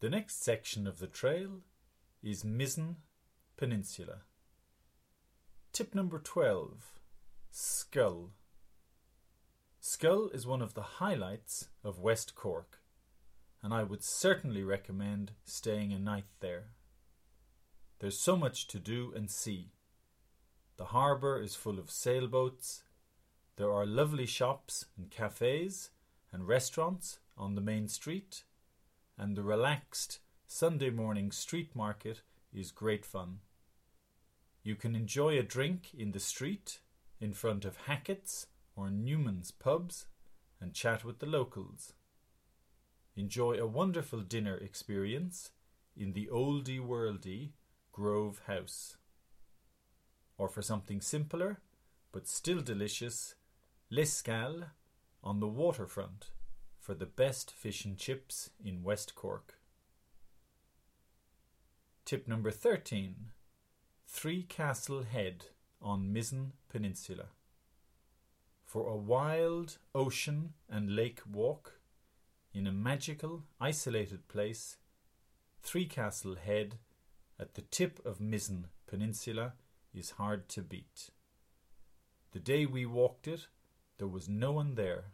The next section of the trail is Mizen Peninsula. Tip number 12 Schull. Schull is one of the highlights of West Cork, and I would certainly recommend staying a night there. There's so much to do and see. The harbour is full of sailboats. There are lovely shops and cafes and restaurants on the main street, and the relaxed Sunday morning street market is great fun. You can enjoy a drink in the street in front of Hackett's or Newman's pubs and chat with the locals. Enjoy a wonderful dinner experience in the oldie worldy Grove House. Or for something simpler but still delicious, L'Escale on the waterfront for the best fish and chips in West Cork. Tip number 13 Three Castle Head on Mizen Peninsula. For a wild ocean and lake walk in a magical, isolated place, Three Castle Head at the tip of Mizen Peninsula is hard to beat. The day we walked it, there was no one there,